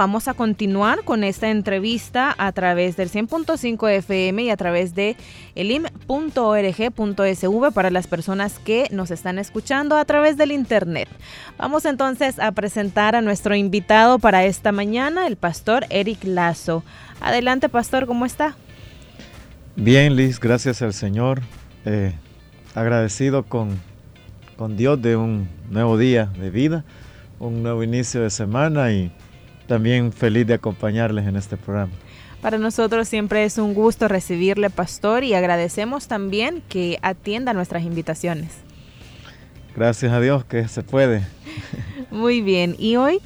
Vamos a continuar con esta entrevista a través del 100.5 FM y a través de elim.org.sv para las personas que nos están escuchando a través del internet. Vamos entonces a presentar a nuestro invitado para esta mañana, el pastor Eric Lazo. Adelante, pastor, ¿cómo está? Bien, Liz, gracias al Señor. Eh, agradecido con, con Dios de un nuevo día de vida, un nuevo inicio de semana y también feliz de acompañarles en este programa. Para nosotros siempre es un gusto recibirle, pastor, y agradecemos también que atienda nuestras invitaciones. Gracias a Dios que se puede. Muy bien, y hoy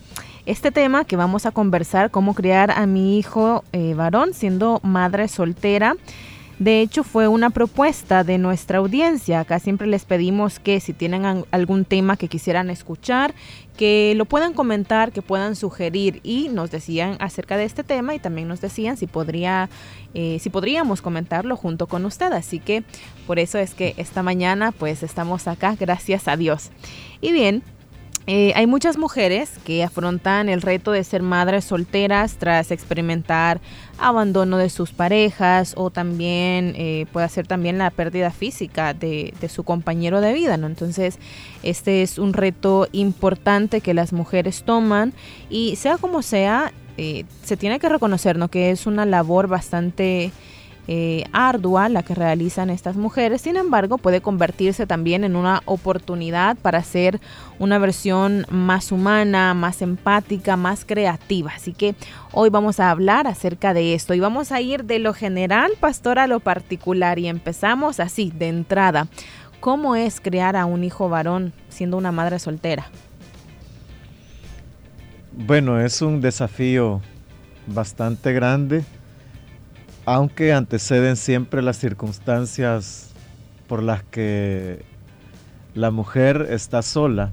este tema que vamos a conversar, cómo criar a mi hijo eh, varón siendo madre soltera, de hecho, fue una propuesta de nuestra audiencia. Acá siempre les pedimos que si tienen algún tema que quisieran escuchar, que lo puedan comentar, que puedan sugerir y nos decían acerca de este tema y también nos decían si podría, eh, si podríamos comentarlo junto con usted. Así que por eso es que esta mañana pues estamos acá, gracias a Dios. Y bien, eh, hay muchas mujeres que afrontan el reto de ser madres solteras tras experimentar abandono de sus parejas o también eh, puede ser también la pérdida física de, su compañero de vida, ¿no? Entonces, este es un reto importante que las mujeres toman y sea como sea, eh, se tiene que reconocer, ¿no? Que es una labor bastante eh, ardua la que realizan estas mujeres, sin embargo puede convertirse también en una oportunidad para hacer una versión más humana, más empática, más creativa. Así que hoy vamos a hablar acerca de esto y vamos a ir de lo general, pastor, a lo particular y empezamos así, de entrada. ¿Cómo es crear a un hijo varón siendo una madre soltera? Bueno, es un desafío bastante grande aunque anteceden siempre las circunstancias por las que la mujer está sola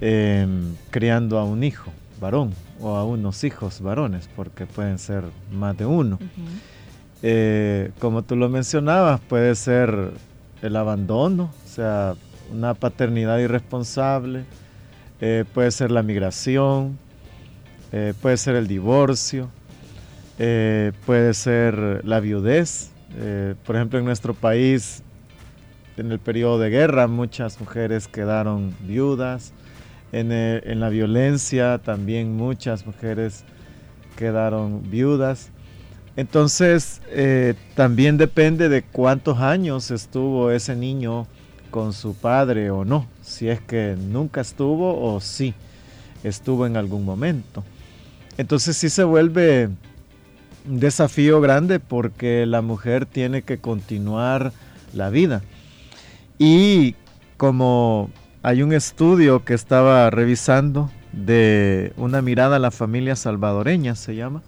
em, criando a un hijo varón o a unos hijos varones, porque pueden ser más de uno. Eh, como tú lo mencionabas, puede ser el abandono, o sea, una paternidad irresponsable, eh, puede ser la migración, eh, puede ser el divorcio, eh, puede ser la viudez. Eh, por ejemplo, en nuestro país, en el periodo de guerra, muchas mujeres quedaron viudas. En, eh, la violencia también muchas mujeres quedaron viudas. Entonces, también depende de cuántos años estuvo ese niño con su padre o no, si es que nunca estuvo o sí estuvo en algún momento. Entonces sí se vuelve un desafío grande porque la mujer tiene que continuar la vida. Y como hay un estudio que estaba revisando de una mirada a la familia salvadoreña, se llama,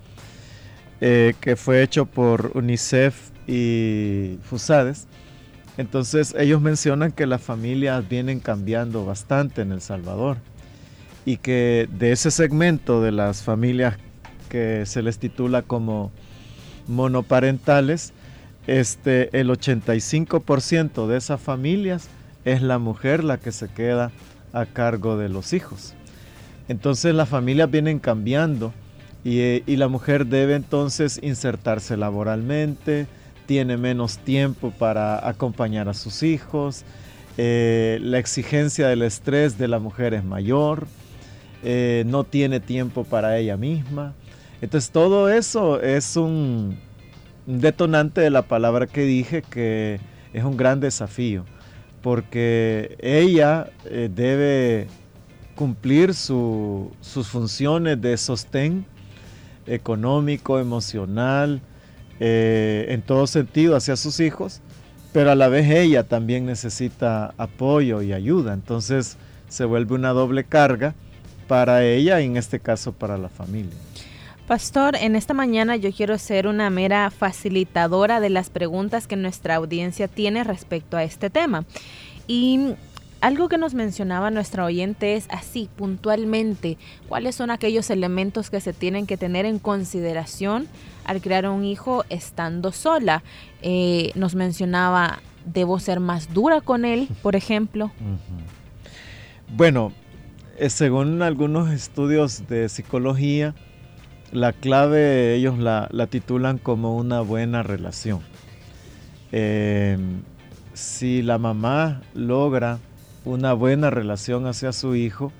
eh, que fue hecho por UNICEF y FUSADES. Entonces ellos mencionan que las familias vienen cambiando bastante en El Salvador y que de ese segmento de las familias que se les titula como monoparentales, este, el 85% de esas familias es la mujer la que se queda a cargo de los hijos. Entonces las familias vienen cambiando y, la mujer debe entonces insertarse laboralmente, tiene menos tiempo para acompañar a sus hijos, eh, la exigencia del estrés de la mujer es mayor, eh, no tiene tiempo para ella misma. Entonces todo eso es un, detonante de la palabra que dije que es un gran desafío, porque ella eh, debe cumplir sus funciones de sostén económico, emocional, eh, en todo sentido hacia sus hijos, pero a la vez ella también necesita apoyo y ayuda. Entonces se vuelve una doble carga para ella y en este caso para la familia. Pastor, en esta mañana yo quiero ser una mera facilitadora de las preguntas que nuestra audiencia tiene respecto a este tema. Y Algo que nos mencionaba nuestra oyente es así, puntualmente, cuáles son aquellos elementos que se tienen que tener en consideración al crear un hijo estando sola. Eh, nos mencionaba, debo ser más dura con él, por ejemplo. Bueno, eh, según algunos estudios de psicología, la clave ellos la, titulan como una buena relación. Em, si la mamá logra una buena relación hacia su hijo,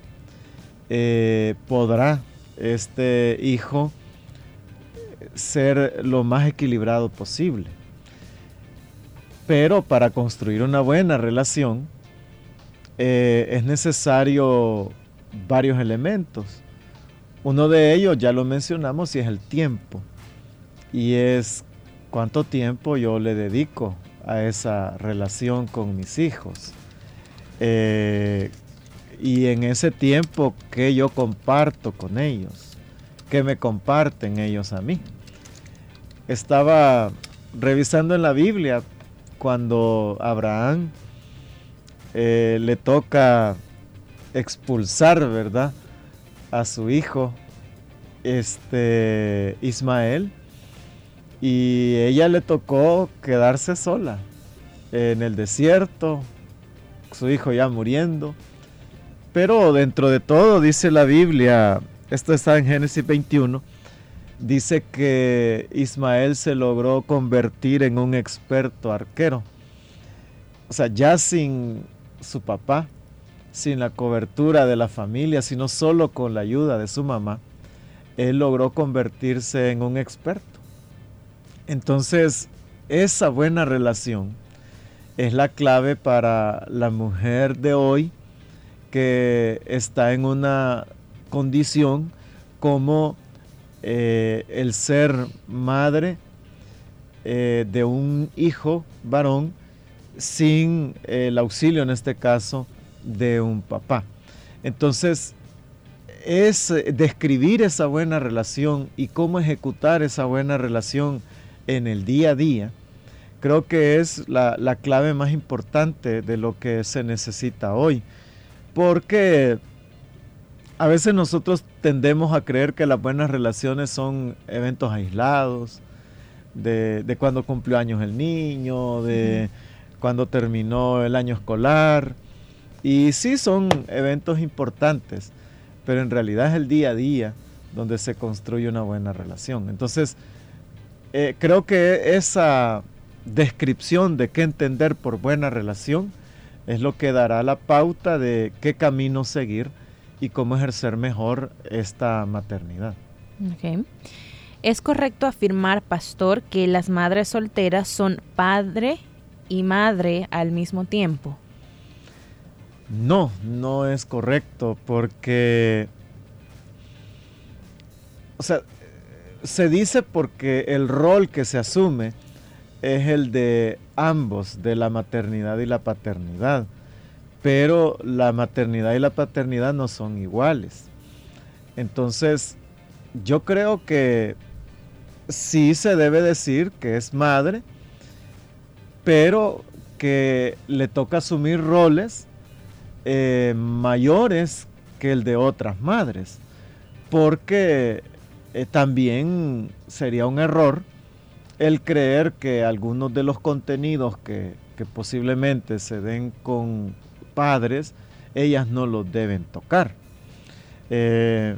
eh, podrá este hijo ser lo más equilibrado posible. Pero para construir una buena relación eh, es necesario varios elementos. Uno de ellos ya lo mencionamos y es el tiempo. Y es cuánto tiempo yo le dedico a esa relación con mis hijos. Eh, y en ese tiempo que yo comparto con ellos, que me comparten ellos a mí. Estaba revisando en la Biblia cuando Abraham eh, le toca expulsar, ¿verdad? A su hijo, este Ismael, y ella le tocó quedarse sola en el desierto, su hijo ya muriendo. Pero dentro de todo, dice la Biblia, esto está en Génesis 21, dice que Ismael se logró convertir en un experto arquero. O sea, ya sin su papá, sin la cobertura de la familia, sino solo con la ayuda de su mamá, él logró convertirse en un experto. Entonces, esa buena relación es la clave para la mujer de hoy que está en una condición como eh, el ser madre eh, de un hijo varón sin el auxilio, en este caso, de un papá. Entonces, es eh, describir esa buena relación y cómo ejecutar esa buena relación en el día a día, creo que es la, la, clave más importante de lo que se necesita hoy. Porque a veces nosotros tendemos a creer que las buenas relaciones son eventos aislados, de, de cuando cumplió años el niño, de cuando terminó el año escolar. Y sí son eventos importantes, pero en realidad es el día a día donde se construye una buena relación. Entonces, eh, creo que esa descripción de qué entender por buena relación es lo que dará la pauta de qué camino seguir y cómo ejercer mejor esta maternidad. ¿Es correcto afirmar, pastor, que las madres solteras son padre y madre al mismo tiempo? No, no es correcto porque, o sea, se dice porque el rol que se asume es el de ambos, de la maternidad y la paternidad, pero la maternidad y la paternidad no son iguales. Entonces, yo creo que sí se debe decir que es madre, pero que le toca asumir roles eh, mayores que el de otras madres, porque eh, también sería un error el creer que algunos de los contenidos que, posiblemente se den con padres, ellas no los deben tocar. Eh,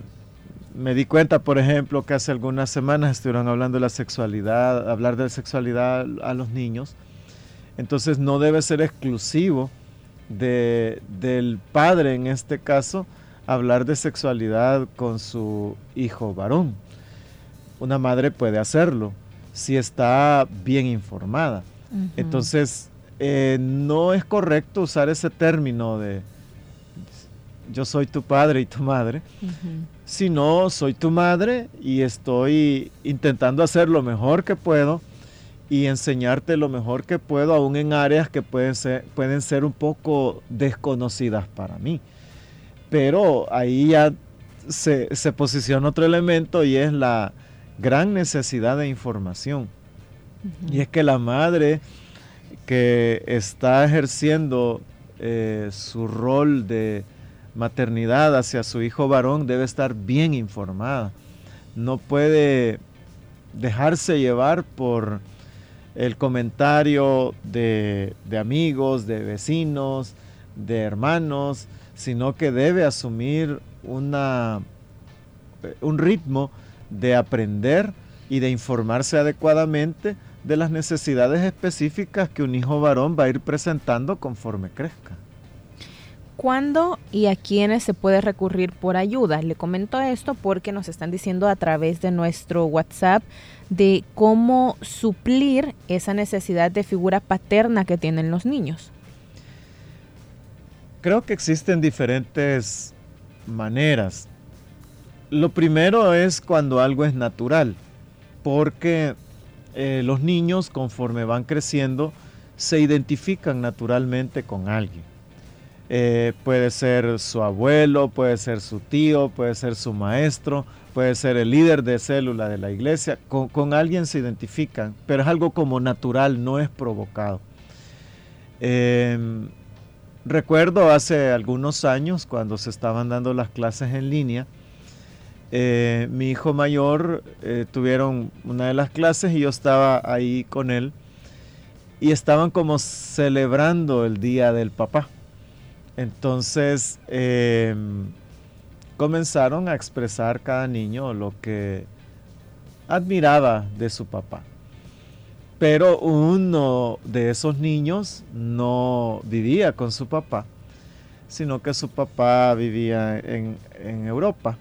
me di cuenta, por ejemplo, que hace algunas semanas estuvieron hablando de la sexualidad, hablar de la sexualidad a los niños, entonces no debe ser exclusivo del padre, en este caso, hablar de sexualidad con su hijo varón. Una madre puede hacerlo si está bien informada. Entonces, eh, no es correcto usar ese término de yo soy tu padre y tu madre, sino soy tu madre y estoy intentando hacer lo mejor que puedo y enseñarte lo mejor que puedo, aún en áreas que pueden ser, pueden ser un poco desconocidas para mí. Pero ahí ya se, posiciona otro elemento y es la gran necesidad de información. Y es que la madre que está ejerciendo eh, su rol de maternidad hacia su hijo varón, debe estar bien informada. No puede dejarse llevar por el comentario de, amigos, de vecinos, de hermanos, sino que debe asumir una, un ritmo de aprender y de informarse adecuadamente de las necesidades específicas que un hijo varón va a ir presentando conforme crezca. ¿Cuándo y a quiénes se puede recurrir por ayuda? Le comento esto porque nos están diciendo a través de nuestro WhatsApp de cómo suplir esa necesidad de figura paterna que tienen los niños. Creo que existen diferentes maneras. Lo primero es cuando algo es natural, porque eh, los niños conforme van creciendo se identifican naturalmente con alguien. Eh, puede ser su abuelo, puede ser su tío, puede ser su maestro, puede ser el líder de célula de la iglesia. Con, alguien se identifican, pero es algo como natural, no es provocado. Em, recuerdo hace algunos años cuando se estaban dando las clases en línea, eh, mi hijo mayor eh, tuvieron una de las clases y yo estaba ahí con él y estaban como celebrando el día del papá. Entonces em, comenzaron a expresar cada niño lo que admiraba de su papá. Pero uno de esos niños no vivía con su papá, sino que su papá vivía en Europa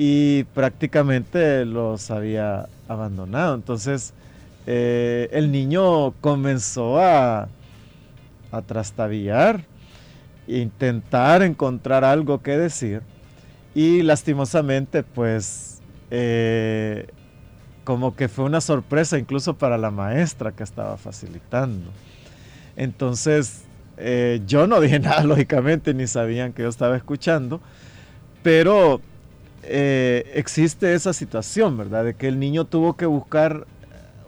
y prácticamente los había abandonado. Entonces eh, el niño comenzó a, a trastabillar, intentar encontrar algo que decir y lastimosamente pues eh, como que fue una sorpresa incluso para la maestra que estaba facilitando. Entonces eh, yo no dije nada lógicamente ni sabían que yo estaba escuchando, pero eh, existe esa situación, ¿verdad? De que el niño tuvo que buscar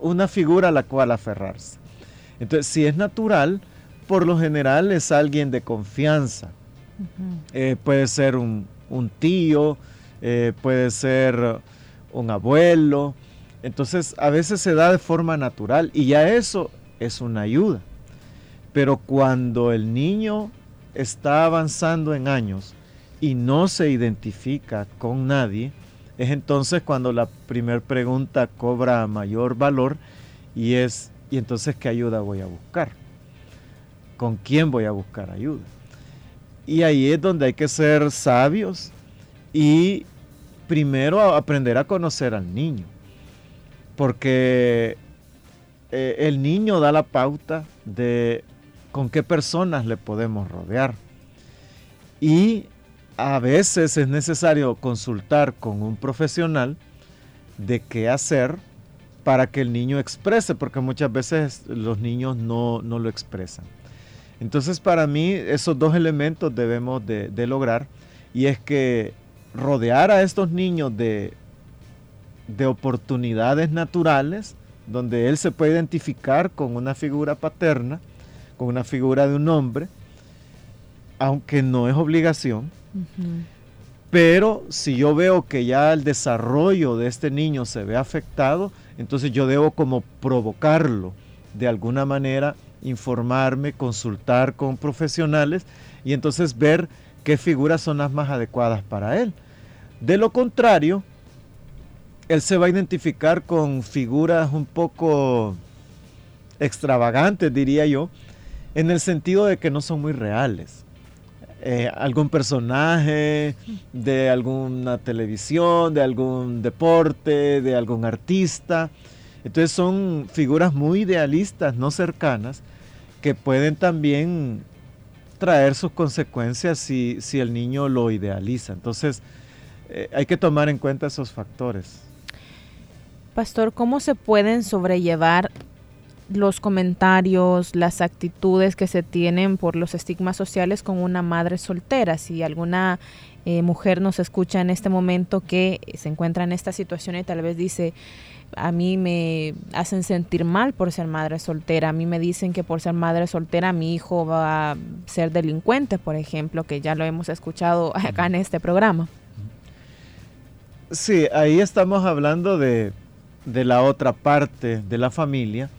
una figura a la cual aferrarse. Entonces, si es natural, por lo general es alguien de confianza. Eh, puede ser un, tío, eh, puede ser un abuelo. Entonces, a veces se da de forma natural y ya eso es una ayuda. Pero cuando el niño está avanzando en años, y no se identifica con nadie, es entonces cuando la primera pregunta cobra mayor valor y es, ¿y entonces qué ayuda voy a buscar? ¿Con quién voy a buscar ayuda? Y ahí es donde hay que ser sabios y primero aprender a conocer al niño, porque eh, el niño da la pauta de con qué personas le podemos rodear. Y a veces es necesario consultar con un profesional de qué hacer para que el niño exprese, porque muchas veces los niños no, lo expresan. Entonces para mí esos dos elementos debemos de, de, lograr y es que rodear a estos niños de, de oportunidades naturales donde él se puede identificar con una figura paterna, con una figura de un hombre, aunque no es obligación, pero si yo veo que ya el desarrollo de este niño se ve afectado, entonces yo debo como provocarlo de alguna manera, informarme, consultar con profesionales y entonces ver qué figuras son las más adecuadas para él. De lo contrario, él se va a identificar con figuras un poco extravagantes, diría yo, en el sentido de que no son muy reales. Eh, algún personaje de alguna televisión, de algún deporte, de algún artista. Entonces son figuras muy idealistas, no cercanas, que pueden también traer sus consecuencias si, el niño lo idealiza. Entonces eh, hay que tomar en cuenta esos factores. Pastor, ¿cómo se pueden sobrellevar los comentarios, las actitudes que se tienen por los estigmas sociales con una madre soltera. Si alguna eh, mujer nos escucha en este momento que se encuentra en esta situación y tal vez dice, a mí me hacen sentir mal por ser madre soltera. A mí me dicen que por ser madre soltera mi hijo va a ser delincuente, por ejemplo, que ya lo hemos escuchado acá en este programa. Sí, ahí estamos hablando de, la otra parte de la familia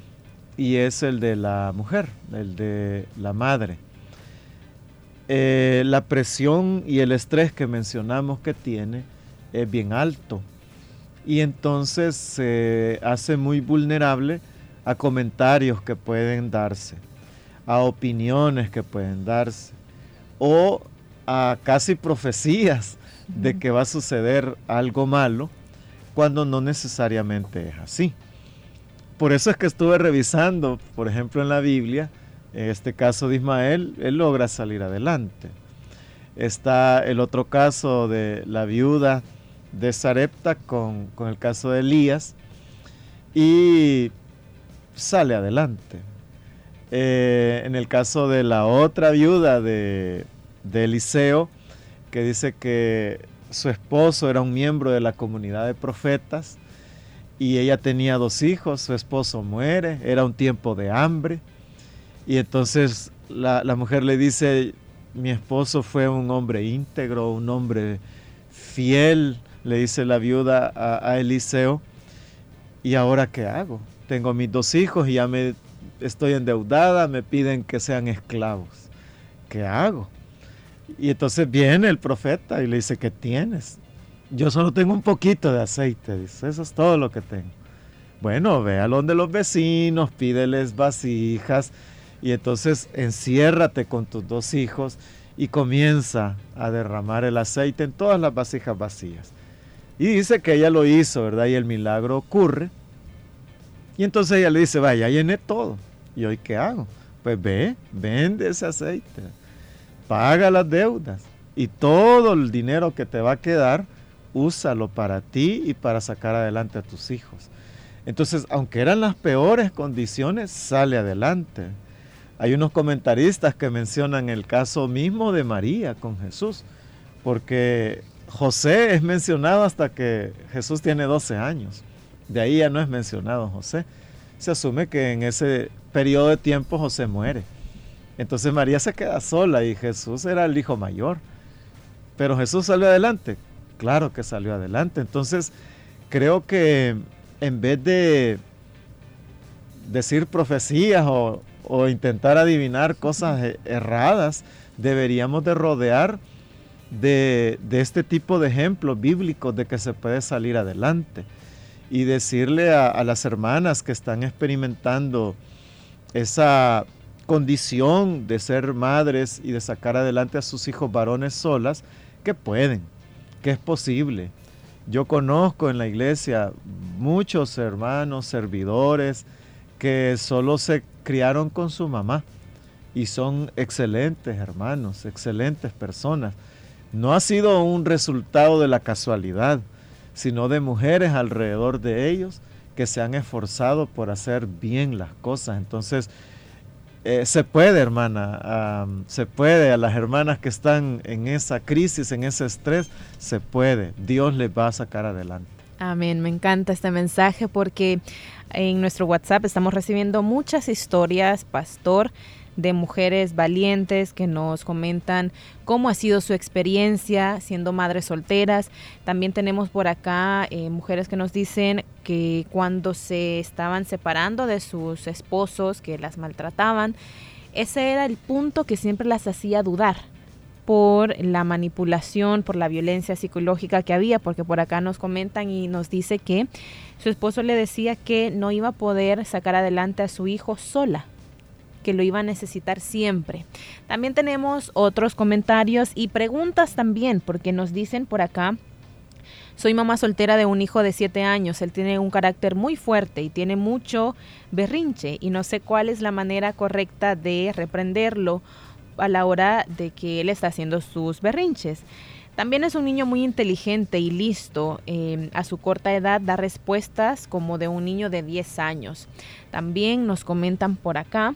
y es el de la mujer, el de la madre. Eh, la presión y el estrés que mencionamos que tiene es bien alto y entonces se hace muy vulnerable a comentarios que pueden darse, a opiniones que pueden darse o a casi profecías de que va a suceder algo malo cuando no necesariamente es así. Por eso es que estuve revisando, por ejemplo, en la Biblia, en este caso de Ismael, él logra salir adelante. Está el otro caso de la viuda de Sarepta con, el caso de Elías y sale adelante. Eh, en el caso de la otra viuda de, de Eliseo, que dice que su esposo era un miembro de la comunidad de profetas y ella tenía dos hijos, su esposo muere, era un tiempo de hambre y entonces la, la mujer le dice, mi esposo fue un hombre íntegro, un hombre fiel, le dice la viuda a, Eliseo, ¿y ahora qué hago? Tengo mis dos hijos y ya me estoy endeudada, me piden que sean esclavos. ¿Qué hago? Y entonces viene el profeta y le dice, ¿qué tienes? Yo solo tengo un poquito de aceite, dice, eso es todo lo que tengo. Bueno, ve a donde los vecinos, pídeles vasijas y entonces enciérrate con tus dos hijos y comienza a derramar el aceite en todas las vasijas vacías. Y dice que ella lo hizo, ¿verdad? Y el milagro ocurre. Y entonces ella le dice, vaya, llené todo. ¿Y hoy qué hago? Pues ve, vende ese aceite, paga las deudas y todo el dinero que te va a quedar, úsalo para ti y para sacar adelante a tus hijos. Entonces, aunque eran las peores condiciones, sale adelante. Hay unos comentaristas que mencionan el caso mismo de María con Jesús, porque José es mencionado hasta que Jesús tiene 12 años. De ahí ya no es mencionado José. Se asume que en ese periodo de tiempo José muere. Entonces María se queda sola y Jesús era el hijo mayor. Pero Jesús salió adelante. Claro que salió adelante. Entonces creo que en vez de decir profecías o, o intentar adivinar cosas e-, erradas, deberíamos de rodear de, este tipo de ejemplos bíblicos de que se puede salir adelante y decirle a, las hermanas que están experimentando esa condición de ser madres y de sacar adelante a sus hijos varones solas, que pueden, que es posible. Yo conozco en la iglesia muchos hermanos, servidores, que solo se criaron con su mamá y son excelentes hermanos, excelentes personas no ha sido un resultado de la casualidad, sino de mujeres alrededor de ellos que se han esforzado por hacer bien las cosas. Entonces, eh, se puede, hermana, se puede, a las hermanas que están en esa crisis, en ese estrés, se puede. Dios les va a sacar adelante. Amén, me encanta este mensaje porque en nuestro WhatsApp estamos recibiendo muchas historias, pastor, de mujeres valientes que nos comentan cómo ha sido su experiencia siendo madres solteras. También tenemos por acá eh, mujeres que nos dicen que cuando se estaban separando de sus esposos, que las maltrataban, ese era el punto que siempre las hacía dudar por la manipulación, por la violencia psicológica que había, porque por acá nos comentan y nos dice que su esposo le decía que no iba a poder sacar adelante a su hijo sola, que lo iba a necesitar siempre. También tenemos otros comentarios y preguntas también, porque nos dicen por acá, soy mamá soltera de un hijo de 7 años, él tiene un carácter muy fuerte y tiene mucho berrinche y no sé cuál es la manera correcta de reprenderlo a la hora de que él está haciendo sus berrinches. También es un niño muy inteligente y listo. Eh, a su corta edad da respuestas como de un niño de 10 años. También nos comentan por acá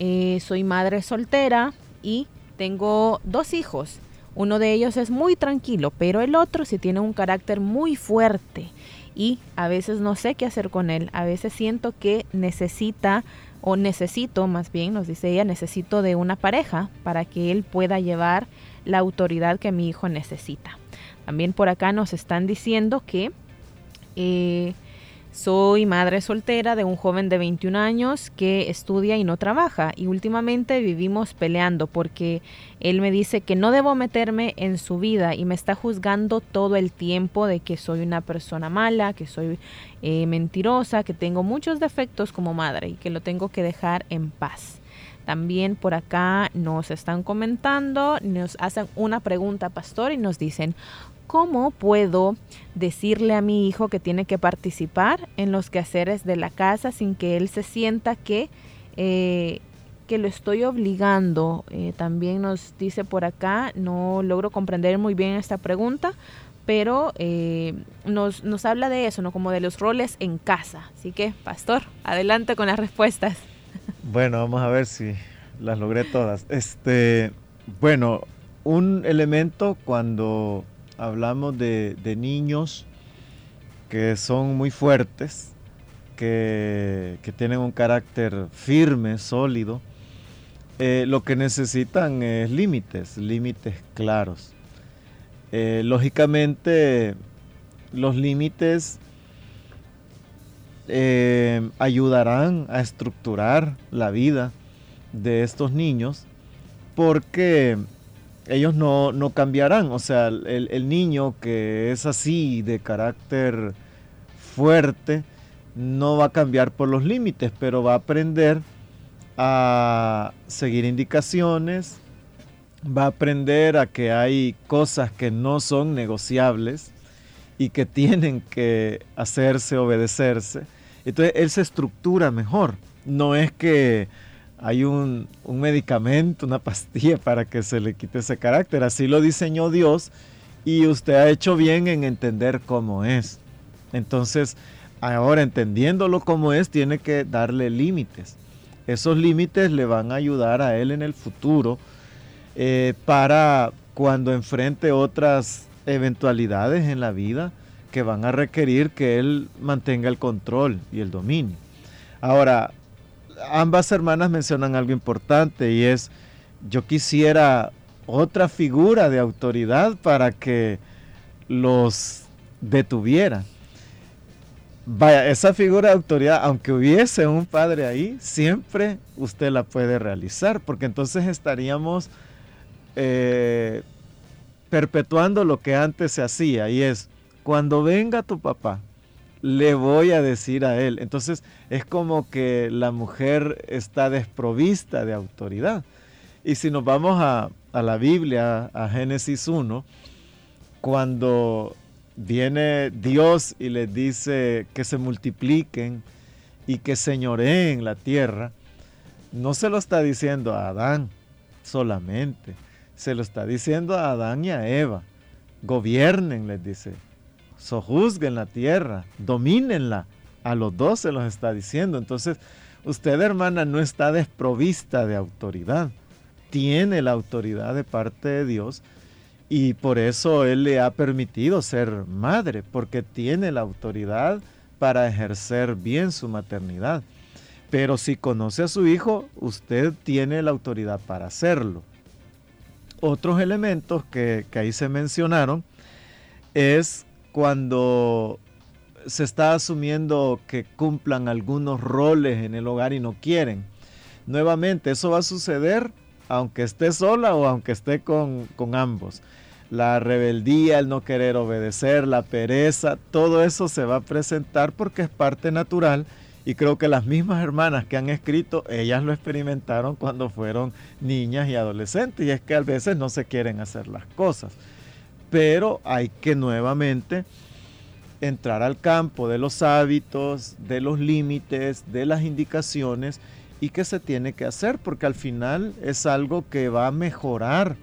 eh, soy madre soltera y tengo dos hijos. Uno de ellos es muy tranquilo, pero el otro sí tiene un carácter muy fuerte y a veces no sé qué hacer con él. A veces siento que necesita o necesito, más bien nos dice ella, necesito de una pareja para que él pueda llevar la autoridad que mi hijo necesita. También por acá nos están diciendo que eh, soy madre soltera de un joven de 21 años que estudia y no trabaja y últimamente vivimos peleando porque él me dice que no debo meterme en su vida y me está juzgando todo el tiempo de que soy una persona mala, que soy eh, mentirosa, que tengo muchos defectos como madre y que lo tengo que dejar en paz. También por acá nos están comentando, nos hacen una pregunta, pastor, y nos dicen, ¿cómo puedo decirle a mi hijo que tiene que participar en los quehaceres de la casa sin que él se sienta que, eh, que lo estoy obligando? Eh, también nos dice por acá, no logro comprender muy bien esta pregunta, pero eh, nos, nos habla de eso, ¿no? Como de los roles en casa. Así que, pastor, adelante con las respuestas. Bueno, vamos a ver si las logré todas. Este, bueno, un elemento cuando hablamos de, niños que son muy fuertes, que, tienen un carácter firme, sólido, eh, lo que necesitan es límites, límites claros. Eh, lógicamente, los límites eh, ayudarán a estructurar la vida de estos niños porque ellos no, cambiarán. O sea, el, niño que es así de carácter fuerte no va a cambiar por los límites, pero va a aprender a seguir indicaciones, va a aprender a que hay cosas que no son negociables y que tienen que hacerse, obedecerse. Entonces él se estructura mejor. No es que hay un, medicamento, una pastilla para que se le quite ese carácter. Así lo diseñó Dios y usted ha hecho bien en entender cómo es. Entonces, ahora entendiéndolo como es, tiene que darle límites. Esos límites le van a ayudar a él en el futuro eh, para cuando enfrente otras eventualidades en la vida que van a requerir que él mantenga el control y el dominio. Ahora, ambas hermanas mencionan algo importante y es, yo quisiera otra figura de autoridad para que los detuviera. Vaya, esa figura de autoridad, aunque hubiese un padre ahí, siempre usted la puede realizar, porque entonces estaríamos eh, perpetuando lo que antes se hacía, y es, cuando venga tu papá, le voy a decir a él. Entonces es como que la mujer está desprovista de autoridad. Y si nos vamos a, la Biblia, a Génesis 1, cuando viene Dios y les dice que se multipliquen y que señoreen la tierra, no se lo está diciendo a Adán solamente, se lo está diciendo a Adán y a Eva. Gobiernen, les dice sojuzguen la tierra, domínenla. A los dos se los está diciendo. Entonces, usted, hermana, no está desprovista de autoridad. Tiene la autoridad de parte de Dios y por eso Él le ha permitido ser madre, porque tiene la autoridad para ejercer bien su maternidad. Pero si conoce a su hijo, usted tiene la autoridad para hacerlo. Otros elementos que, que ahí se mencionaron es cuando se está asumiendo que cumplan algunos roles en el hogar y no quieren. Nuevamente, eso va a suceder aunque esté sola o aunque esté con, ambos. La rebeldía, el no querer obedecer, la pereza, todo eso se va a presentar porque es parte natural y creo que las mismas hermanas que han escrito, ellas lo experimentaron cuando fueron niñas y adolescentes y es que a veces no se quieren hacer las cosas pero hay que nuevamente entrar al campo de los hábitos, de los límites, de las indicaciones y que se tiene que hacer, porque al final es algo que va a mejorar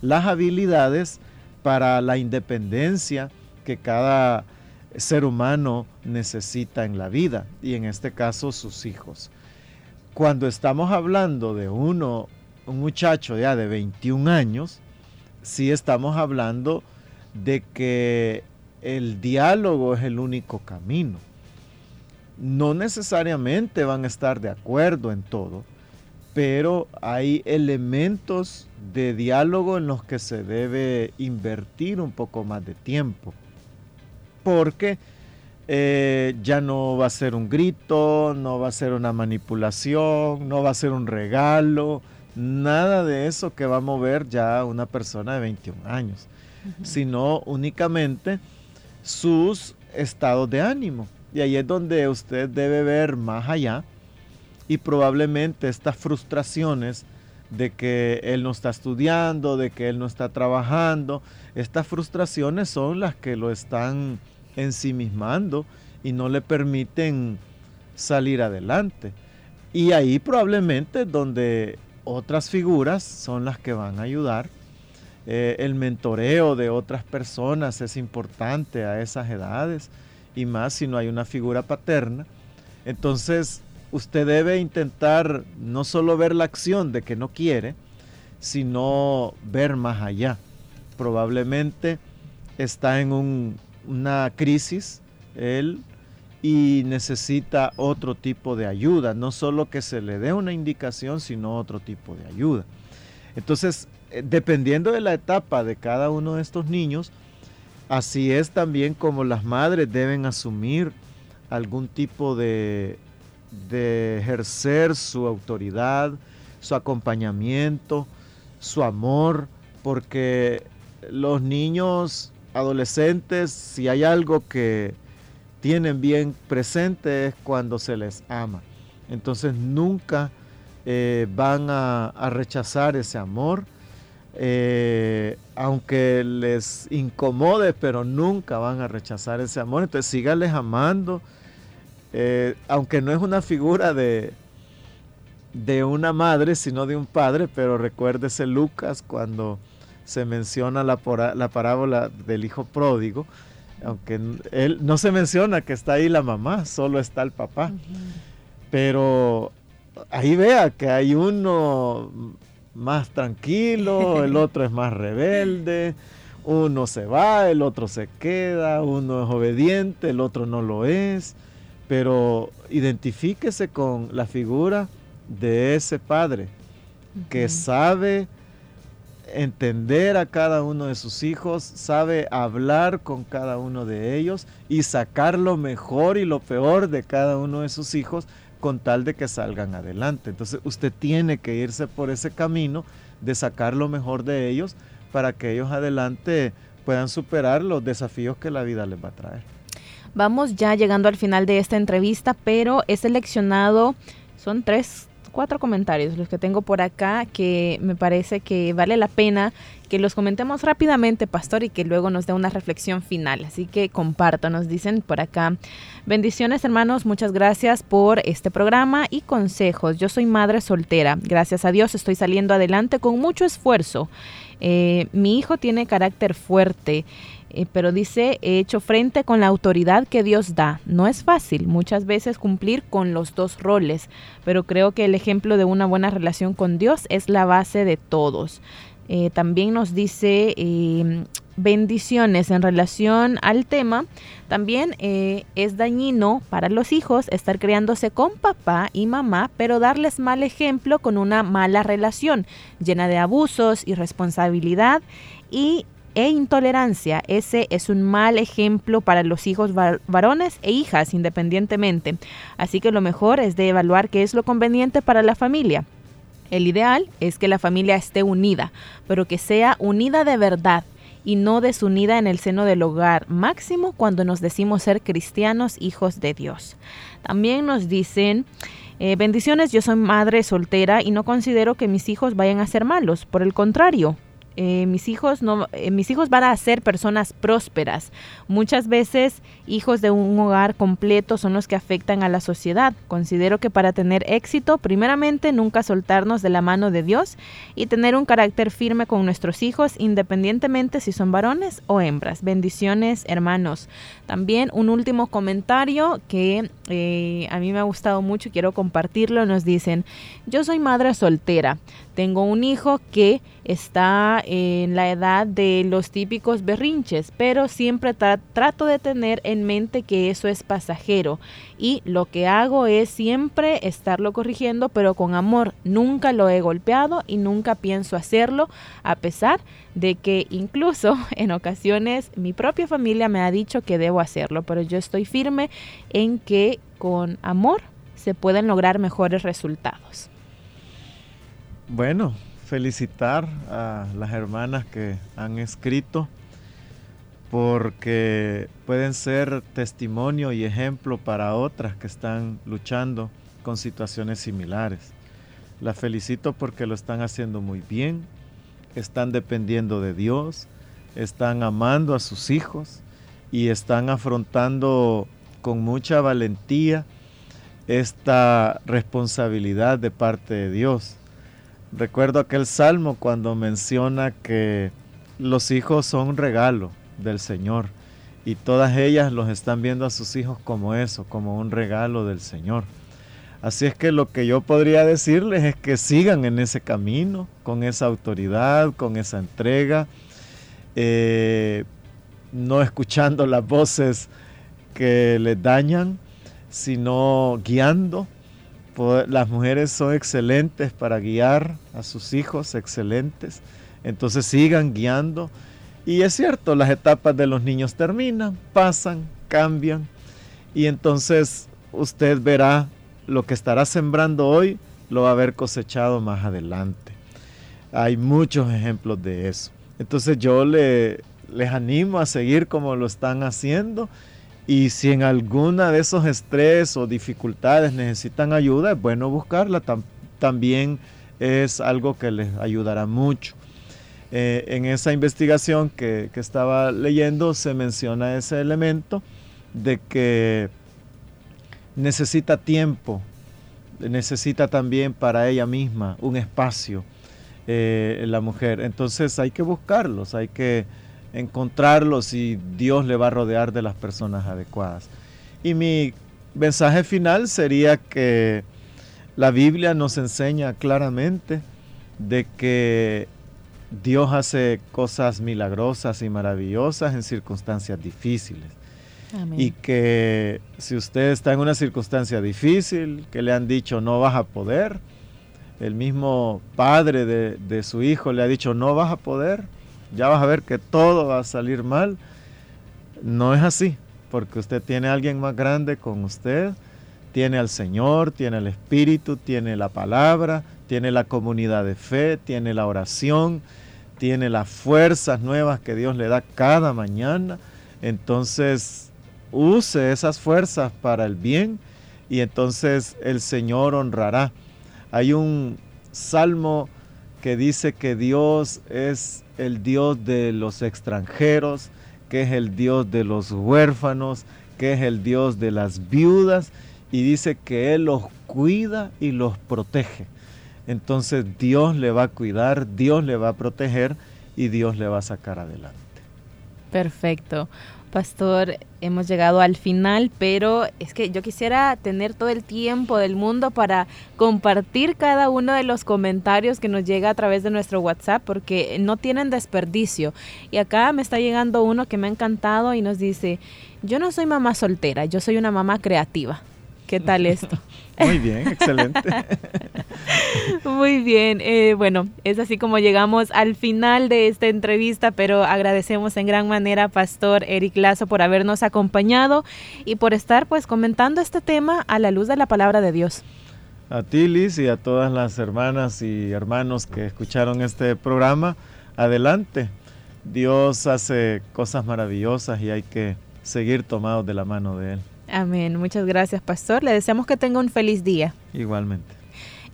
las habilidades para la independencia que cada ser humano necesita en la vida y en este caso sus hijos. Cuando estamos hablando de uno, un muchacho ya de 21 años, sí estamos hablando de que el diálogo es el único camino. No necesariamente van a estar de acuerdo en todo, pero hay elementos de diálogo en los que se debe invertir un poco más de tiempo. Porque eh, ya no va a ser un grito, no va a ser una manipulación, no va a ser un regalo, nada de eso que va a mover ya una persona de 21 años, sino únicamente sus estados de ánimo. Y ahí es donde usted debe ver más allá y probablemente estas frustraciones de que él no está estudiando, de que él no está trabajando, estas frustraciones son las que lo están ensimismando y no le permiten salir adelante. Y ahí probablemente donde otras figuras son las que van a ayudar. Eh, el mentoreo de otras personas es importante a esas edades y más si no hay una figura paterna. Entonces usted debe intentar no solo ver la acción de que no quiere, sino ver más allá. Probablemente está en una crisis él y necesita otro tipo de ayuda, no solo que se le dé una indicación, sino otro tipo de ayuda. Entonces, dependiendo de la etapa de cada uno de estos niños, así es también como las madres deben asumir algún tipo de, de ejercer su autoridad, su acompañamiento, su amor, porque los niños adolescentes, si hay algo que tienen bien presente es cuando se les ama. Entonces nunca eh, van a, rechazar ese amor, eh, aunque les incomode, pero nunca van a rechazar ese amor. Entonces síganles amando, eh, aunque no es una figura de, de una madre, sino de un padre, pero recuérdese Lucas cuando se menciona la, la parábola del hijo pródigo, aunque él no se menciona que está ahí la mamá, solo está el papá. Pero ahí vea que hay uno más tranquilo, el otro es más rebelde, uno se va, el otro se queda, uno es obediente, el otro no lo es. Pero identifíquese con la figura de ese padre que sabe entender a cada uno de sus hijos, sabe hablar con cada uno de ellos y sacar lo mejor y lo peor de cada uno de sus hijos con tal de que salgan adelante. Entonces usted tiene que irse por ese camino de sacar lo mejor de ellos para que ellos adelante puedan superar los desafíos que la vida les va a traer. Vamos ya llegando al final de esta entrevista, pero he seleccionado, son tres cuatro comentarios, los que tengo por acá, que me parece que vale la pena que los comentemos rápidamente, pastor, y que luego nos dé una reflexión final. Así que comparto, nos dicen por acá. Bendiciones, hermanos, muchas gracias por este programa y consejos. Yo soy madre soltera. Gracias a Dios estoy saliendo adelante con mucho esfuerzo. Eh, mi hijo tiene carácter fuerte. Eh, pero dice, he hecho frente con la autoridad que Dios da. No es fácil muchas veces cumplir con los dos roles, pero creo que el ejemplo de una buena relación con Dios es la base de todos. Eh, también nos dice em, bendiciones en relación al tema. También eh, es dañino para los hijos estar criándose con papá y mamá, pero darles mal ejemplo con una mala relación llena de abusos, irresponsabilidad y e intolerancia. Ese es un mal ejemplo para los hijos varones e hijas independientemente. Así que lo mejor es de evaluar qué es lo conveniente para la familia. El ideal es que la familia esté unida, pero que sea unida de verdad y no desunida en el seno del hogar, máximo cuando nos decimos ser cristianos hijos de Dios. También nos dicen, eh, bendiciones, yo soy madre soltera y no considero que mis hijos vayan a ser malos, por el contrario, eh, mis hijos no eh, mis hijos van a ser personas prósperas. Muchas veces hijos de un hogar completo son los que afectan a la sociedad. Considero que para tener éxito primeramente nunca soltarnos de la mano de Dios y tener un carácter firme con nuestros hijos independientemente si son varones o hembras. Bendiciones hermanos. También un último comentario que eh, a mí me ha gustado mucho y quiero compartirlo. Nos dicen yo soy madre soltera. Tengo un hijo que está en la edad de los típicos berrinches, pero siempre trato de tener en mente que eso es pasajero y lo que hago es siempre estarlo corrigiendo, pero con amor. Nunca lo he golpeado y nunca pienso hacerlo, a pesar de que incluso en ocasiones mi propia familia me ha dicho que debo hacerlo, pero yo estoy firme en que con amor se pueden lograr mejores resultados. Bueno, felicitar a las hermanas que han escrito porque pueden ser testimonio y ejemplo para otras que están luchando con situaciones similares. Las felicito porque lo están haciendo muy bien, están dependiendo de Dios, están amando a sus hijos y están afrontando con mucha valentía esta responsabilidad de parte de Dios. Recuerdo aquel salmo cuando menciona que los hijos son un regalo del Señor y todas ellas los están viendo a sus hijos como eso, como un regalo del Señor. Así es que lo que yo podría decirles es que sigan en ese camino, con esa autoridad, con esa entrega, eh, no escuchando las voces que les dañan, sino guiando. Las mujeres son excelentes para guiar a sus hijos, excelentes. Entonces sigan guiando. Y es cierto, las etapas de los niños terminan, pasan, cambian. Y entonces usted verá lo que estará sembrando hoy, lo va a haber cosechado más adelante. Hay muchos ejemplos de eso. Entonces yo le, les animo a seguir como lo están haciendo y si en alguna de esos estrés o dificultades necesitan ayuda, es bueno buscarla. también es algo que les ayudará mucho. Eh, en esa investigación que, que, estaba leyendo se menciona ese elemento de que necesita tiempo, necesita también para ella misma un espacio, eh, la mujer. Entonces hay que buscarlos, hay que encontrarlos y Dios le va a rodear de las personas adecuadas. Y mi mensaje final sería que la Biblia nos enseña claramente de que Dios hace cosas milagrosas y maravillosas en circunstancias difíciles. Y que si usted está en una circunstancia difícil, que le han dicho no vas a poder, el mismo padre de, de su hijo le ha dicho no vas a poder, ya vas a ver que todo va a salir mal. No es así, porque usted tiene a alguien más grande con usted, tiene al Señor, tiene el Espíritu, tiene la palabra, tiene la comunidad de fe, tiene la oración, tiene las fuerzas nuevas que Dios le da cada mañana. Entonces, use esas fuerzas para el bien y entonces el Señor honrará. Hay un salmo que dice que Dios es el Dios de los extranjeros, que es el Dios de los huérfanos, que es el Dios de las viudas, y dice que Él los cuida y los protege. Entonces Dios le va a cuidar, Dios le va a proteger y Dios le va a sacar adelante. Perfecto. Pastor, hemos llegado al final, pero es que yo quisiera tener todo el tiempo del mundo para compartir cada uno de los comentarios que nos llega a través de nuestro WhatsApp, porque no tienen desperdicio. Y acá me está llegando uno que me ha encantado y nos dice, yo no soy mamá soltera, yo soy una mamá creativa. ¿Qué tal esto? Muy bien, excelente. Muy bien, eh, bueno, es así como llegamos al final de esta entrevista, pero agradecemos en gran manera a Pastor Eric Lazo por habernos acompañado y por estar pues comentando este tema a la luz de la palabra de Dios. A ti, Liz, y a todas las hermanas y hermanos que escucharon este programa, adelante. Dios hace cosas maravillosas y hay que seguir tomados de la mano de Él. Amén. Muchas gracias, pastor. Le deseamos que tenga un feliz día. Igualmente.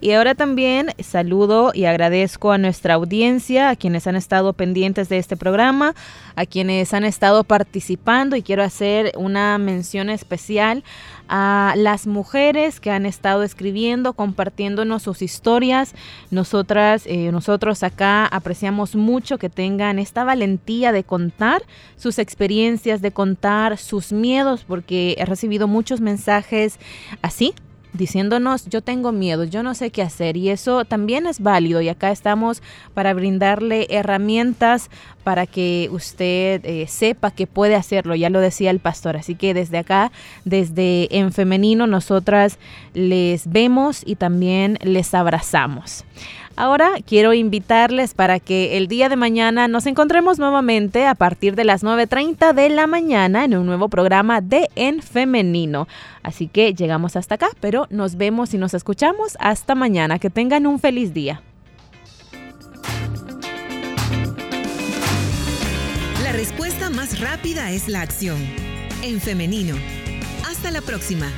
Y ahora también saludo y agradezco a nuestra audiencia, a quienes han estado pendientes de este programa, a quienes han estado participando y quiero hacer una mención especial a las mujeres que han estado escribiendo, compartiéndonos sus historias. Nosotras, eh, nosotros acá apreciamos mucho que tengan esta valentía de contar sus experiencias, de contar sus miedos, porque he recibido muchos mensajes así diciéndonos yo tengo miedo, yo no sé qué hacer y eso también es válido y acá estamos para brindarle herramientas para que usted eh, sepa que puede hacerlo, ya lo decía el pastor, así que desde acá, desde en femenino, nosotras les vemos y también les abrazamos. Ahora quiero invitarles para que el día de mañana nos encontremos nuevamente a partir de las 9.30 de la mañana en un nuevo programa de En Femenino. Así que llegamos hasta acá, pero nos vemos y nos escuchamos hasta mañana. Que tengan un feliz día. La respuesta más rápida es la acción. En femenino. Hasta la próxima.